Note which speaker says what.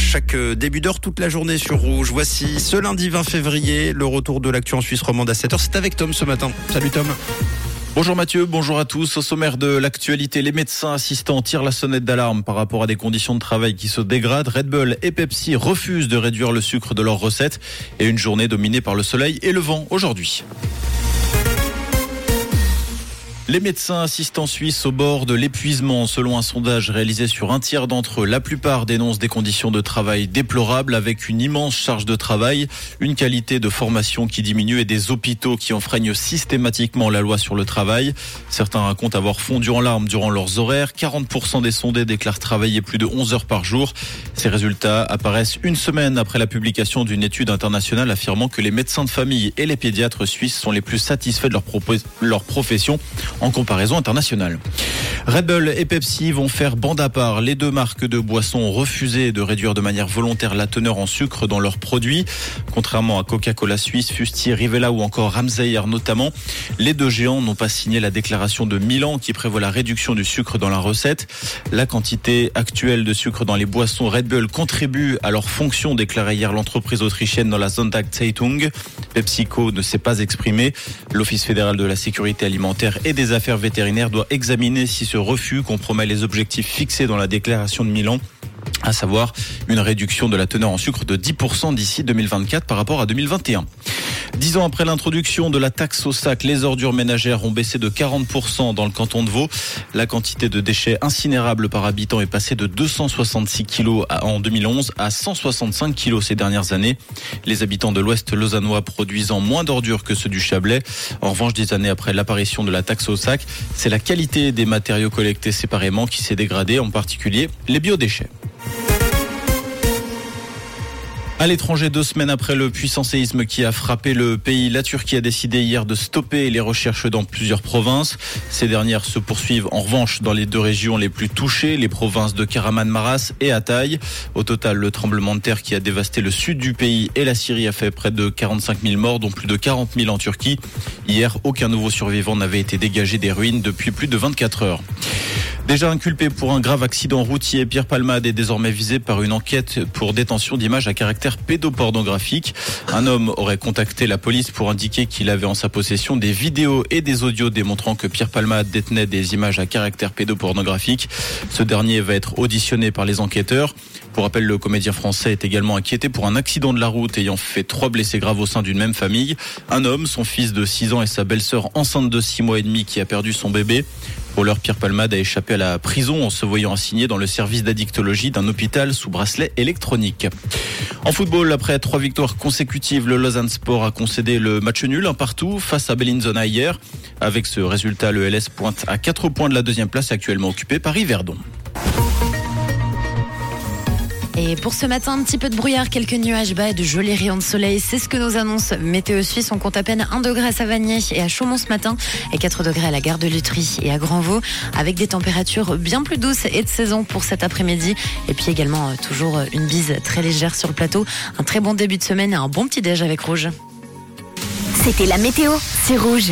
Speaker 1: chaque début d'heure toute la journée sur Rouge. Voici ce lundi 20 février, le retour de l'actu en Suisse romande à 7h. C'est avec Tom ce matin. Salut Tom.
Speaker 2: Bonjour Mathieu, bonjour à tous. Au sommaire de l'actualité, les médecins assistants tirent la sonnette d'alarme par rapport à des conditions de travail qui se dégradent. Red Bull et Pepsi refusent de réduire le sucre de leurs recettes et une journée dominée par le soleil et le vent aujourd'hui. Les médecins assistants suisses au bord de l'épuisement, selon un sondage réalisé sur un tiers d'entre eux, la plupart dénoncent des conditions de travail déplorables avec une immense charge de travail, une qualité de formation qui diminue et des hôpitaux qui enfreignent systématiquement la loi sur le travail. Certains racontent avoir fondu en larmes durant leurs horaires. 40% des sondés déclarent travailler plus de 11 heures par jour. Ces résultats apparaissent une semaine après la publication d'une étude internationale affirmant que les médecins de famille et les pédiatres suisses sont les plus satisfaits de leur, leur profession en comparaison internationale. Red Bull et Pepsi vont faire bande à part. Les deux marques de boissons ont refusé de réduire de manière volontaire la teneur en sucre dans leurs produits. Contrairement à Coca-Cola Suisse, Fusti, Rivella ou encore Ramsayer notamment, les deux géants n'ont pas signé la déclaration de Milan qui prévoit la réduction du sucre dans la recette. La quantité actuelle de sucre dans les boissons Red Bull contribue à leur fonction, déclarait hier l'entreprise autrichienne dans la Sonntag Zeitung. PepsiCo ne s'est pas exprimé. L'Office fédéral de la sécurité alimentaire et des affaires vétérinaires doit examiner si ce refus compromet les objectifs fixés dans la déclaration de Milan à savoir une réduction de la teneur en sucre de 10% d'ici 2024 par rapport à 2021. Dix ans après l'introduction de la taxe au sac, les ordures ménagères ont baissé de 40% dans le canton de Vaud. La quantité de déchets incinérables par habitant est passée de 266 kilos en 2011 à 165 kilos ces dernières années. Les habitants de l'Ouest lausannois produisant moins d'ordures que ceux du Chablais. En revanche, des années après l'apparition de la taxe au sac, c'est la qualité des matériaux collectés séparément qui s'est dégradée, en particulier les biodéchets. À l'étranger, deux semaines après le puissant séisme qui a frappé le pays, la Turquie a décidé hier de stopper les recherches dans plusieurs provinces. Ces dernières se poursuivent en revanche dans les deux régions les plus touchées, les provinces de Karaman-Maras et Hatay. Au total, le tremblement de terre qui a dévasté le sud du pays et la Syrie a fait près de 45 000 morts, dont plus de 40 000 en Turquie. Hier, aucun nouveau survivant n'avait été dégagé des ruines depuis plus de 24 heures. Déjà inculpé pour un grave accident routier, Pierre Palmade est désormais visé par une enquête pour détention d'images à caractère pédopornographique. Un homme aurait contacté la police pour indiquer qu'il avait en sa possession des vidéos et des audios démontrant que Pierre Palmade détenait des images à caractère pédopornographique. Ce dernier va être auditionné par les enquêteurs. Pour rappel, le comédien français est également inquiété pour un accident de la route ayant fait trois blessés graves au sein d'une même famille. Un homme, son fils de 6 ans et sa belle-sœur enceinte de 6 mois et demi qui a perdu son bébé. Pierre Palmade a échappé à la prison en se voyant assigné dans le service d'addictologie d'un hôpital sous bracelet électronique. En football, après trois victoires consécutives, le Lausanne Sport a concédé le match nul un partout face à Bellinzona hier. Avec ce résultat, le LS pointe à 4 points de la deuxième place actuellement occupée par Yverdon.
Speaker 3: Et pour ce matin, un petit peu de brouillard, quelques nuages bas et de jolis rayons de soleil. C'est ce que nous annonce Météo Suisse. On compte à peine 1 degré à Savagnier et à Chaumont ce matin et 4 degrés à la gare de Lutry et à Grandvaux avec des températures bien plus douces et de saison pour cet après-midi. Et puis également euh, toujours une bise très légère sur le plateau. Un très bon début de semaine et un bon petit déj avec Rouge.
Speaker 4: C'était la météo, c'est Rouge.